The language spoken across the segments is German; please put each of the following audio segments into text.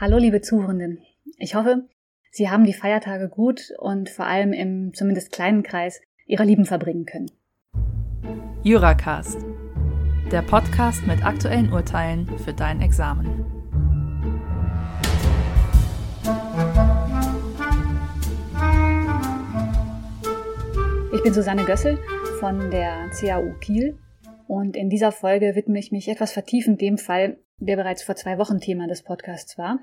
Hallo, liebe Zuhörenden. Ich hoffe, Sie haben die Feiertage gut und vor allem im zumindest kleinen Kreis Ihrer Lieben verbringen können. Juracast, der Podcast mit aktuellen Urteilen für dein Examen. Ich bin Susanne Gössel von der CAU Kiel und in dieser Folge widme ich mich etwas vertiefend dem Fall, der bereits vor zwei Wochen Thema des Podcasts war.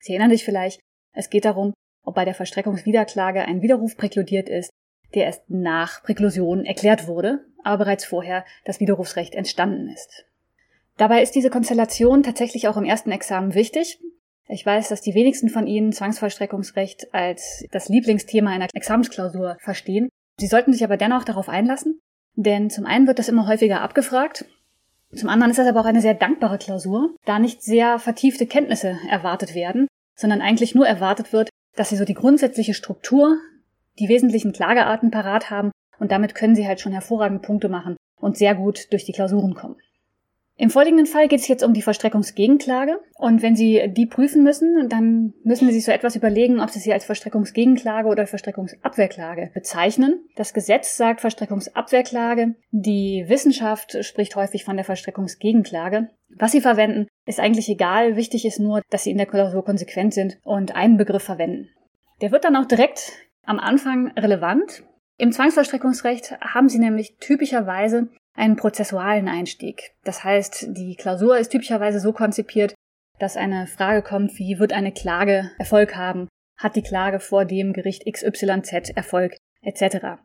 Sie erinnern sich vielleicht, es geht darum, ob bei der Verstreckungswiederklage ein Widerruf präkludiert ist, der erst nach Präklusion erklärt wurde, aber bereits vorher das Widerrufsrecht entstanden ist. Dabei ist diese Konstellation tatsächlich auch im ersten Examen wichtig. Ich weiß, dass die wenigsten von Ihnen Zwangsvollstreckungsrecht als das Lieblingsthema einer Examensklausur verstehen. Sie sollten sich aber dennoch darauf einlassen, denn zum einen wird das immer häufiger abgefragt zum anderen ist das aber auch eine sehr dankbare Klausur, da nicht sehr vertiefte Kenntnisse erwartet werden, sondern eigentlich nur erwartet wird, dass Sie so die grundsätzliche Struktur, die wesentlichen Klagearten parat haben und damit können Sie halt schon hervorragende Punkte machen und sehr gut durch die Klausuren kommen. Im folgenden Fall geht es jetzt um die Verstreckungsgegenklage. Und wenn Sie die prüfen müssen, dann müssen Sie sich so etwas überlegen, ob Sie sie als Verstreckungsgegenklage oder Verstreckungsabwehrklage bezeichnen. Das Gesetz sagt Verstreckungsabwehrklage. Die Wissenschaft spricht häufig von der Verstreckungsgegenklage. Was Sie verwenden, ist eigentlich egal. Wichtig ist nur, dass Sie in der Klausur konsequent sind und einen Begriff verwenden. Der wird dann auch direkt am Anfang relevant. Im Zwangsvollstreckungsrecht haben Sie nämlich typischerweise einen prozessualen Einstieg. Das heißt, die Klausur ist typischerweise so konzipiert, dass eine Frage kommt, wie wird eine Klage Erfolg haben? Hat die Klage vor dem Gericht XYZ Erfolg etc.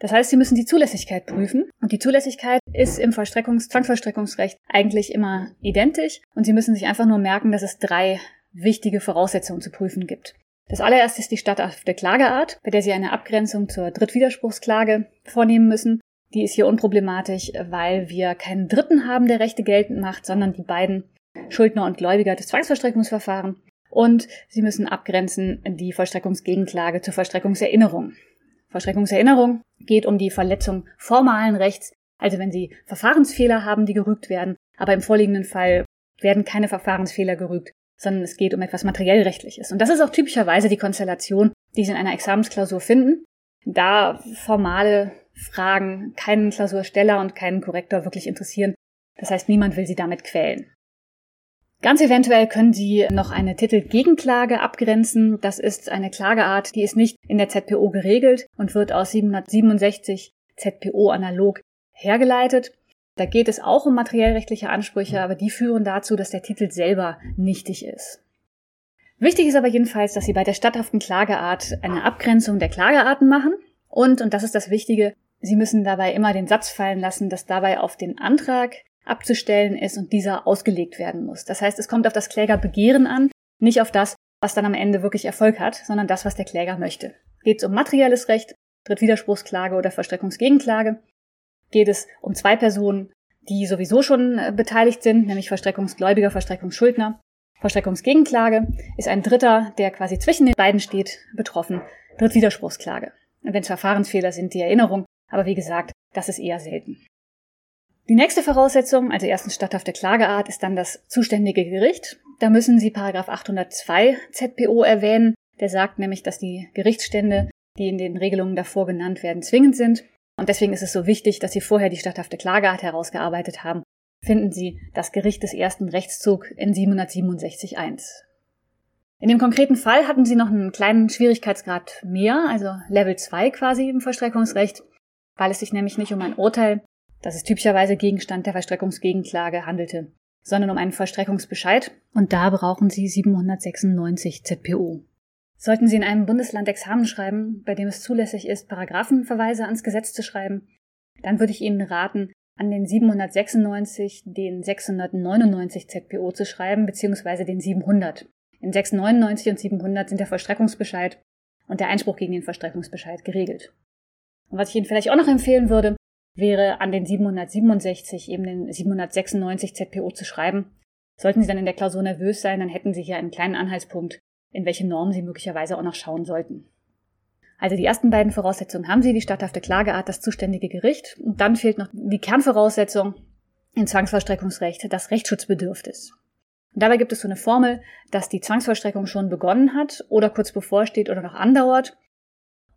Das heißt, Sie müssen die Zulässigkeit prüfen und die Zulässigkeit ist im Vollstreckungs Zwangsvollstreckungsrecht eigentlich immer identisch und Sie müssen sich einfach nur merken, dass es drei wichtige Voraussetzungen zu prüfen gibt. Das allererste ist die statthafte Klageart, bei der Sie eine Abgrenzung zur Drittwiderspruchsklage vornehmen müssen. Die ist hier unproblematisch, weil wir keinen Dritten haben, der Rechte geltend macht, sondern die beiden Schuldner und Gläubiger des Zwangsvollstreckungsverfahrens. Und Sie müssen abgrenzen die Vollstreckungsgegenklage zur Vollstreckungserinnerung. Vollstreckungserinnerung geht um die Verletzung formalen Rechts, also wenn Sie Verfahrensfehler haben, die gerügt werden, aber im vorliegenden Fall werden keine Verfahrensfehler gerügt, sondern es geht um etwas materiellrechtliches. Und das ist auch typischerweise die Konstellation, die Sie in einer Examensklausur finden, da formale Fragen keinen Klausursteller und keinen Korrektor wirklich interessieren. Das heißt, niemand will sie damit quälen. Ganz eventuell können Sie noch eine Titelgegenklage abgrenzen. Das ist eine Klageart, die ist nicht in der ZPO geregelt und wird aus 767 ZPO analog hergeleitet. Da geht es auch um materiellrechtliche Ansprüche, aber die führen dazu, dass der Titel selber nichtig ist. Wichtig ist aber jedenfalls, dass Sie bei der statthaften Klageart eine Abgrenzung der Klagearten machen und, und das ist das Wichtige, Sie müssen dabei immer den Satz fallen lassen, dass dabei auf den Antrag abzustellen ist und dieser ausgelegt werden muss. Das heißt, es kommt auf das Klägerbegehren an, nicht auf das, was dann am Ende wirklich Erfolg hat, sondern das, was der Kläger möchte. Geht es um materielles Recht, Drittwiderspruchsklage oder Verstreckungsgegenklage? Geht es um zwei Personen, die sowieso schon äh, beteiligt sind, nämlich Verstreckungsgläubiger, Verstreckungsschuldner? Verstreckungsgegenklage ist ein Dritter, der quasi zwischen den beiden steht, betroffen. Drittwiderspruchsklage. Wenn es Verfahrensfehler sind, die Erinnerung, aber wie gesagt, das ist eher selten. Die nächste Voraussetzung, also erstens statthafte Klageart, ist dann das zuständige Gericht. Da müssen Sie Paragraph 802 ZPO erwähnen. Der sagt nämlich, dass die Gerichtsstände, die in den Regelungen davor genannt werden, zwingend sind. Und deswegen ist es so wichtig, dass Sie vorher die statthafte Klageart herausgearbeitet haben. Finden Sie das Gericht des ersten Rechtszug in 767.1. In dem konkreten Fall hatten Sie noch einen kleinen Schwierigkeitsgrad mehr, also Level 2 quasi im Vollstreckungsrecht weil es sich nämlich nicht um ein Urteil, das es typischerweise Gegenstand der Verstreckungsgegenklage handelte, sondern um einen Vollstreckungsbescheid und da brauchen Sie 796 ZPO. Sollten Sie in einem Bundesland Examen schreiben, bei dem es zulässig ist, Paragraphenverweise ans Gesetz zu schreiben, dann würde ich Ihnen raten, an den 796 den 699 ZPO zu schreiben, beziehungsweise den 700. In 699 und 700 sind der Vollstreckungsbescheid und der Einspruch gegen den Vollstreckungsbescheid geregelt. Und was ich Ihnen vielleicht auch noch empfehlen würde, wäre an den 767 eben den 796 ZPO zu schreiben. Sollten Sie dann in der Klausur nervös sein, dann hätten Sie hier einen kleinen Anhaltspunkt, in welche Normen Sie möglicherweise auch noch schauen sollten. Also die ersten beiden Voraussetzungen haben Sie, die statthafte Klageart, das zuständige Gericht. Und dann fehlt noch die Kernvoraussetzung im Zwangsvollstreckungsrecht, das Rechtsschutzbedürfnis. Und dabei gibt es so eine Formel, dass die Zwangsvollstreckung schon begonnen hat oder kurz bevorsteht oder noch andauert.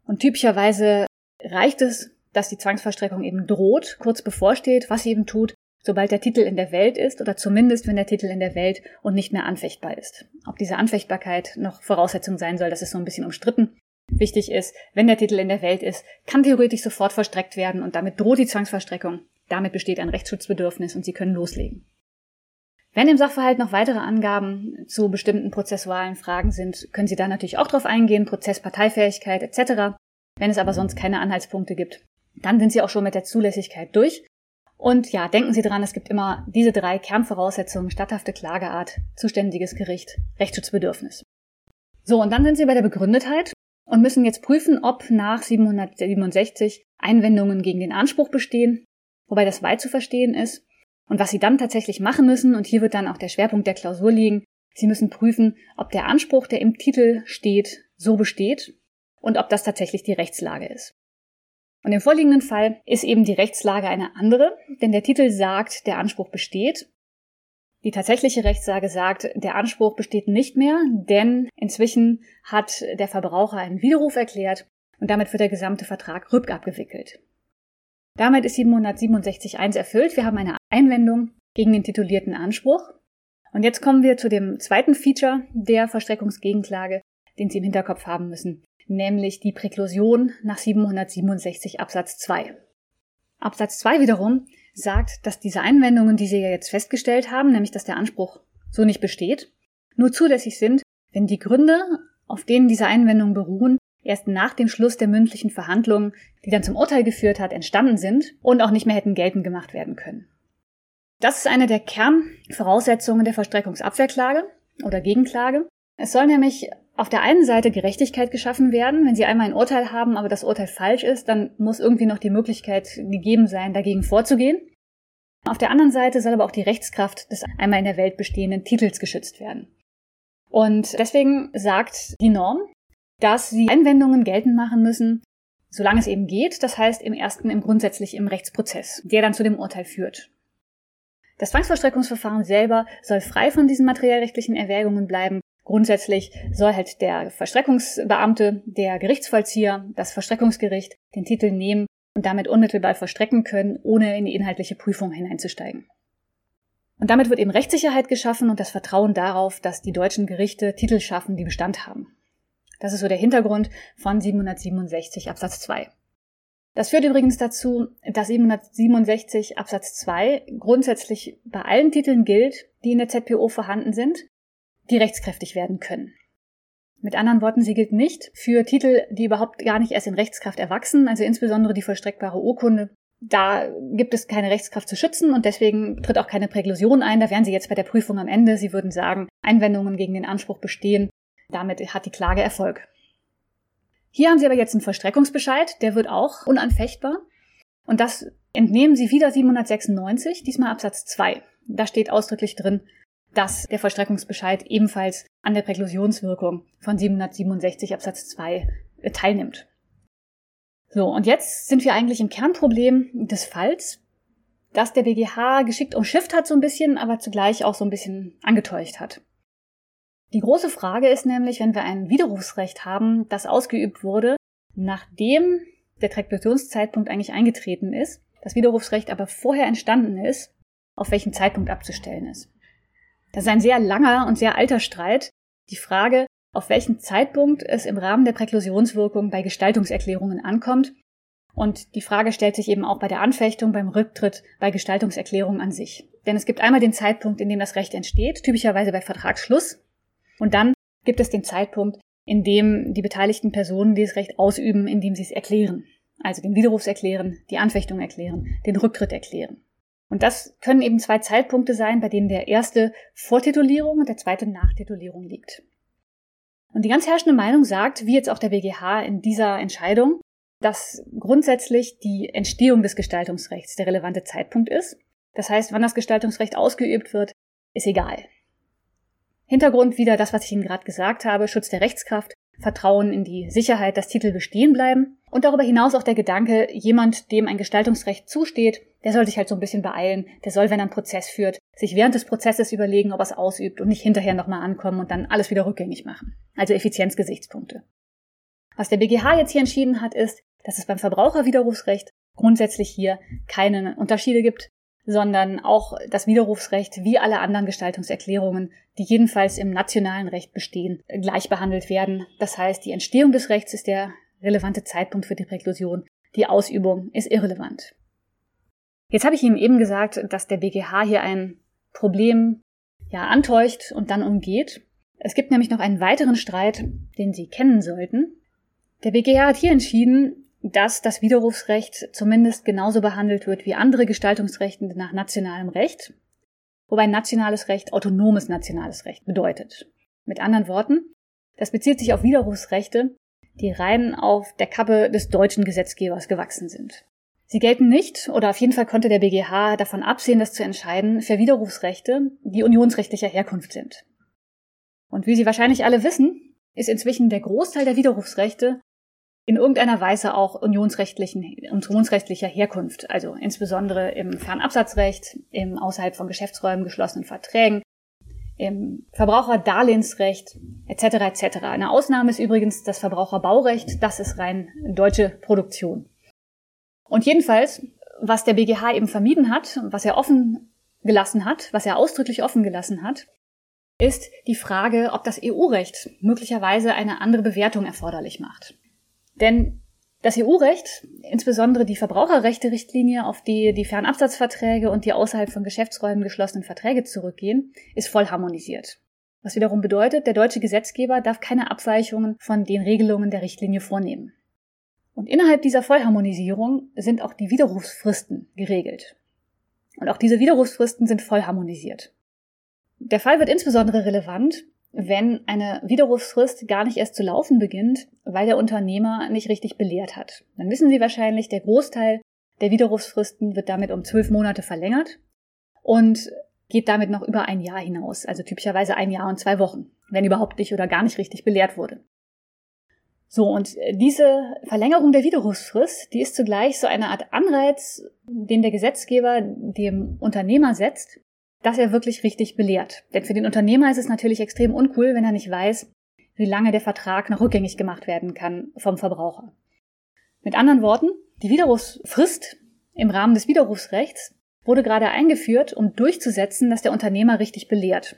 Und typischerweise reicht es, dass die Zwangsvollstreckung eben droht, kurz bevorsteht, was sie eben tut, sobald der Titel in der Welt ist oder zumindest wenn der Titel in der Welt und nicht mehr anfechtbar ist. Ob diese Anfechtbarkeit noch Voraussetzung sein soll, das ist so ein bisschen umstritten. Wichtig ist, wenn der Titel in der Welt ist, kann theoretisch sofort vollstreckt werden und damit droht die Zwangsvollstreckung. Damit besteht ein Rechtsschutzbedürfnis und Sie können loslegen. Wenn im Sachverhalt noch weitere Angaben zu bestimmten prozessualen Fragen sind, können Sie da natürlich auch drauf eingehen, Prozessparteifähigkeit etc. Wenn es aber sonst keine Anhaltspunkte gibt, dann sind Sie auch schon mit der Zulässigkeit durch. Und ja, denken Sie dran, es gibt immer diese drei Kernvoraussetzungen, statthafte Klageart, zuständiges Gericht, Rechtsschutzbedürfnis. So, und dann sind Sie bei der Begründetheit und müssen jetzt prüfen, ob nach 767 Einwendungen gegen den Anspruch bestehen, wobei das weit zu verstehen ist. Und was Sie dann tatsächlich machen müssen, und hier wird dann auch der Schwerpunkt der Klausur liegen, Sie müssen prüfen, ob der Anspruch, der im Titel steht, so besteht und ob das tatsächlich die Rechtslage ist. Und im vorliegenden Fall ist eben die Rechtslage eine andere, denn der Titel sagt, der Anspruch besteht. Die tatsächliche Rechtslage sagt, der Anspruch besteht nicht mehr, denn inzwischen hat der Verbraucher einen Widerruf erklärt und damit wird der gesamte Vertrag rückabgewickelt. Damit ist 767.1 erfüllt. Wir haben eine Einwendung gegen den titulierten Anspruch. Und jetzt kommen wir zu dem zweiten Feature der Verstreckungsgegenklage, den Sie im Hinterkopf haben müssen, nämlich die Präklusion nach 767 Absatz 2. Absatz 2 wiederum sagt, dass diese Einwendungen, die Sie ja jetzt festgestellt haben, nämlich dass der Anspruch so nicht besteht, nur zulässig sind, wenn die Gründe, auf denen diese Einwendungen beruhen, erst nach dem Schluss der mündlichen Verhandlungen, die dann zum Urteil geführt hat, entstanden sind und auch nicht mehr hätten geltend gemacht werden können. Das ist eine der Kernvoraussetzungen der Verstreckungsabwehrklage oder Gegenklage. Es soll nämlich auf der einen Seite Gerechtigkeit geschaffen werden. Wenn Sie einmal ein Urteil haben, aber das Urteil falsch ist, dann muss irgendwie noch die Möglichkeit gegeben sein, dagegen vorzugehen. Auf der anderen Seite soll aber auch die Rechtskraft des einmal in der Welt bestehenden Titels geschützt werden. Und deswegen sagt die Norm, dass Sie Einwendungen geltend machen müssen, solange es eben geht, das heißt im ersten, im grundsätzlich im Rechtsprozess, der dann zu dem Urteil führt. Das Zwangsvollstreckungsverfahren selber soll frei von diesen materiellrechtlichen Erwägungen bleiben Grundsätzlich soll halt der Verstreckungsbeamte, der Gerichtsvollzieher, das Verstreckungsgericht den Titel nehmen und damit unmittelbar verstrecken können, ohne in die inhaltliche Prüfung hineinzusteigen. Und damit wird eben Rechtssicherheit geschaffen und das Vertrauen darauf, dass die deutschen Gerichte Titel schaffen, die Bestand haben. Das ist so der Hintergrund von 767 Absatz 2. Das führt übrigens dazu, dass 767 Absatz 2 grundsätzlich bei allen Titeln gilt, die in der ZPO vorhanden sind, die rechtskräftig werden können. Mit anderen Worten, sie gilt nicht für Titel, die überhaupt gar nicht erst in Rechtskraft erwachsen, also insbesondere die vollstreckbare Urkunde. Da gibt es keine Rechtskraft zu schützen und deswegen tritt auch keine Präklusion ein. Da wären Sie jetzt bei der Prüfung am Ende. Sie würden sagen, Einwendungen gegen den Anspruch bestehen. Damit hat die Klage Erfolg. Hier haben Sie aber jetzt einen Vollstreckungsbescheid, der wird auch unanfechtbar. Und das entnehmen Sie wieder 796, diesmal Absatz 2. Da steht ausdrücklich drin, dass der Vollstreckungsbescheid ebenfalls an der Präklusionswirkung von 767 Absatz 2 äh, teilnimmt. So, und jetzt sind wir eigentlich im Kernproblem des Falls, das der BGH geschickt umschifft hat so ein bisschen, aber zugleich auch so ein bisschen angetäuscht hat. Die große Frage ist nämlich, wenn wir ein Widerrufsrecht haben, das ausgeübt wurde, nachdem der Präklusionszeitpunkt eigentlich eingetreten ist, das Widerrufsrecht aber vorher entstanden ist, auf welchen Zeitpunkt abzustellen ist. Das ist ein sehr langer und sehr alter Streit. Die Frage, auf welchen Zeitpunkt es im Rahmen der Präklusionswirkung bei Gestaltungserklärungen ankommt. Und die Frage stellt sich eben auch bei der Anfechtung, beim Rücktritt, bei Gestaltungserklärungen an sich. Denn es gibt einmal den Zeitpunkt, in dem das Recht entsteht, typischerweise bei Vertragsschluss. Und dann gibt es den Zeitpunkt, in dem die beteiligten Personen dieses Recht ausüben, indem sie es erklären. Also den Widerrufs erklären, die Anfechtung erklären, den Rücktritt erklären. Und das können eben zwei Zeitpunkte sein, bei denen der erste vor Titulierung und der zweite nach Titulierung liegt. Und die ganz herrschende Meinung sagt, wie jetzt auch der BGH in dieser Entscheidung, dass grundsätzlich die Entstehung des Gestaltungsrechts der relevante Zeitpunkt ist. Das heißt, wann das Gestaltungsrecht ausgeübt wird, ist egal. Hintergrund wieder das, was ich Ihnen gerade gesagt habe, Schutz der Rechtskraft, Vertrauen in die Sicherheit, dass Titel bestehen bleiben und darüber hinaus auch der Gedanke, jemand, dem ein Gestaltungsrecht zusteht, der soll sich halt so ein bisschen beeilen. Der soll, wenn er einen Prozess führt, sich während des Prozesses überlegen, ob er es ausübt und nicht hinterher nochmal ankommen und dann alles wieder rückgängig machen. Also Effizienzgesichtspunkte. Was der BGH jetzt hier entschieden hat, ist, dass es beim Verbraucherwiderrufsrecht grundsätzlich hier keine Unterschiede gibt, sondern auch das Widerrufsrecht wie alle anderen Gestaltungserklärungen, die jedenfalls im nationalen Recht bestehen, gleich behandelt werden. Das heißt, die Entstehung des Rechts ist der relevante Zeitpunkt für die Präklusion, die Ausübung ist irrelevant. Jetzt habe ich Ihnen eben gesagt, dass der BGH hier ein Problem ja antäuscht und dann umgeht. Es gibt nämlich noch einen weiteren Streit, den Sie kennen sollten. Der BGH hat hier entschieden, dass das Widerrufsrecht zumindest genauso behandelt wird wie andere Gestaltungsrechte nach nationalem Recht, wobei nationales Recht autonomes nationales Recht bedeutet. Mit anderen Worten, das bezieht sich auf Widerrufsrechte, die rein auf der Kappe des deutschen Gesetzgebers gewachsen sind. Sie gelten nicht, oder auf jeden Fall konnte der BGH davon absehen, das zu entscheiden, für Widerrufsrechte, die unionsrechtlicher Herkunft sind. Und wie Sie wahrscheinlich alle wissen, ist inzwischen der Großteil der Widerrufsrechte in irgendeiner Weise auch unionsrechtlichen, unionsrechtlicher Herkunft, also insbesondere im Fernabsatzrecht, im außerhalb von Geschäftsräumen geschlossenen Verträgen, im Verbraucherdarlehensrecht etc. etc. Eine Ausnahme ist übrigens das Verbraucherbaurecht, das ist rein deutsche Produktion. Und jedenfalls, was der BGH eben vermieden hat, was er offen gelassen hat, was er ausdrücklich offen gelassen hat, ist die Frage, ob das EU-Recht möglicherweise eine andere Bewertung erforderlich macht. Denn das EU-Recht, insbesondere die Verbraucherrechte-Richtlinie, auf die die Fernabsatzverträge und die außerhalb von Geschäftsräumen geschlossenen Verträge zurückgehen, ist voll harmonisiert. Was wiederum bedeutet, der deutsche Gesetzgeber darf keine Abweichungen von den Regelungen der Richtlinie vornehmen. Und innerhalb dieser Vollharmonisierung sind auch die Widerrufsfristen geregelt. Und auch diese Widerrufsfristen sind voll harmonisiert. Der Fall wird insbesondere relevant, wenn eine Widerrufsfrist gar nicht erst zu laufen beginnt, weil der Unternehmer nicht richtig belehrt hat. Dann wissen Sie wahrscheinlich, der Großteil der Widerrufsfristen wird damit um zwölf Monate verlängert und geht damit noch über ein Jahr hinaus, also typischerweise ein Jahr und zwei Wochen, wenn überhaupt nicht oder gar nicht richtig belehrt wurde. So, und diese Verlängerung der Widerrufsfrist, die ist zugleich so eine Art Anreiz, den der Gesetzgeber dem Unternehmer setzt, dass er wirklich richtig belehrt. Denn für den Unternehmer ist es natürlich extrem uncool, wenn er nicht weiß, wie lange der Vertrag noch rückgängig gemacht werden kann vom Verbraucher. Mit anderen Worten, die Widerrufsfrist im Rahmen des Widerrufsrechts wurde gerade eingeführt, um durchzusetzen, dass der Unternehmer richtig belehrt.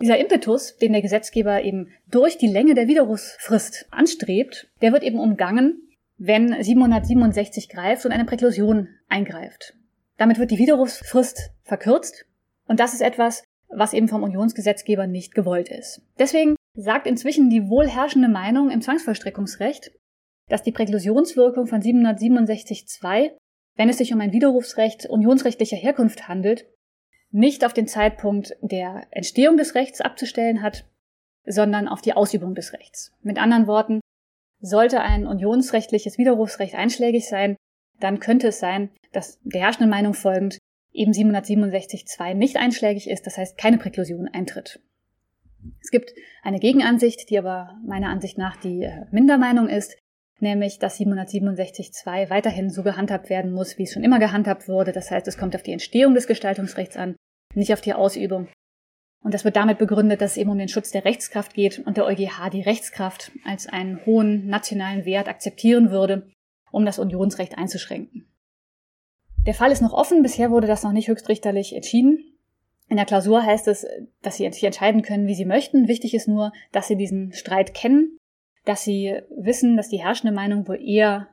Dieser Impetus, den der Gesetzgeber eben durch die Länge der Widerrufsfrist anstrebt, der wird eben umgangen, wenn 767 greift und eine Präklusion eingreift. Damit wird die Widerrufsfrist verkürzt und das ist etwas, was eben vom Unionsgesetzgeber nicht gewollt ist. Deswegen sagt inzwischen die wohlherrschende Meinung im Zwangsvollstreckungsrecht, dass die Präklusionswirkung von 767.2, wenn es sich um ein Widerrufsrecht unionsrechtlicher Herkunft handelt, nicht auf den Zeitpunkt der Entstehung des Rechts abzustellen hat, sondern auf die Ausübung des Rechts. Mit anderen Worten, sollte ein unionsrechtliches Widerrufsrecht einschlägig sein, dann könnte es sein, dass der herrschenden Meinung folgend eben 767.2 nicht einschlägig ist, das heißt keine Präklusion eintritt. Es gibt eine Gegenansicht, die aber meiner Ansicht nach die äh, Mindermeinung ist, nämlich dass 767.2 weiterhin so gehandhabt werden muss, wie es schon immer gehandhabt wurde. Das heißt, es kommt auf die Entstehung des Gestaltungsrechts an, nicht auf die Ausübung. Und das wird damit begründet, dass es eben um den Schutz der Rechtskraft geht und der EuGH die Rechtskraft als einen hohen nationalen Wert akzeptieren würde, um das Unionsrecht einzuschränken. Der Fall ist noch offen, bisher wurde das noch nicht höchstrichterlich entschieden. In der Klausur heißt es, dass Sie entscheiden können, wie Sie möchten. Wichtig ist nur, dass Sie diesen Streit kennen, dass Sie wissen, dass die herrschende Meinung wohl eher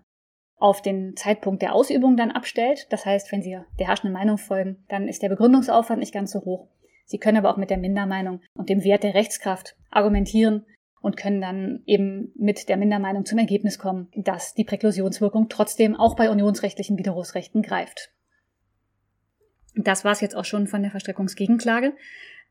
auf den Zeitpunkt der Ausübung dann abstellt. Das heißt, wenn Sie der herrschenden Meinung folgen, dann ist der Begründungsaufwand nicht ganz so hoch. Sie können aber auch mit der Mindermeinung und dem Wert der Rechtskraft argumentieren und können dann eben mit der Mindermeinung zum Ergebnis kommen, dass die Präklusionswirkung trotzdem auch bei unionsrechtlichen Widerrufsrechten greift. Das war es jetzt auch schon von der Verstreckungsgegenklage.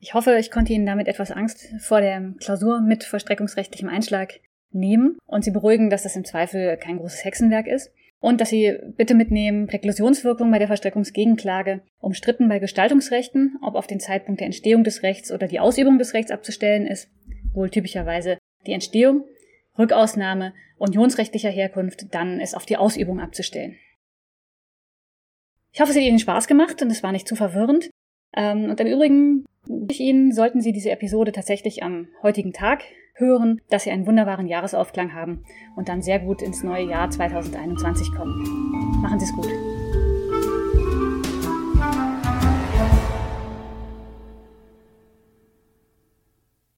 Ich hoffe, ich konnte Ihnen damit etwas Angst vor der Klausur mit verstreckungsrechtlichem Einschlag nehmen und Sie beruhigen, dass das im Zweifel kein großes Hexenwerk ist. Und dass Sie bitte mitnehmen, Präklusionswirkung bei der Verstreckungsgegenklage umstritten bei Gestaltungsrechten, ob auf den Zeitpunkt der Entstehung des Rechts oder die Ausübung des Rechts abzustellen ist, wohl typischerweise die Entstehung, Rückausnahme unionsrechtlicher Herkunft, dann ist auf die Ausübung abzustellen. Ich hoffe, es hat Ihnen Spaß gemacht und es war nicht zu verwirrend. Ähm, und im Übrigen ich Ihnen, sollten Sie diese Episode tatsächlich am heutigen Tag hören, dass Sie einen wunderbaren Jahresaufklang haben und dann sehr gut ins neue Jahr 2021 kommen. Machen Sie es gut.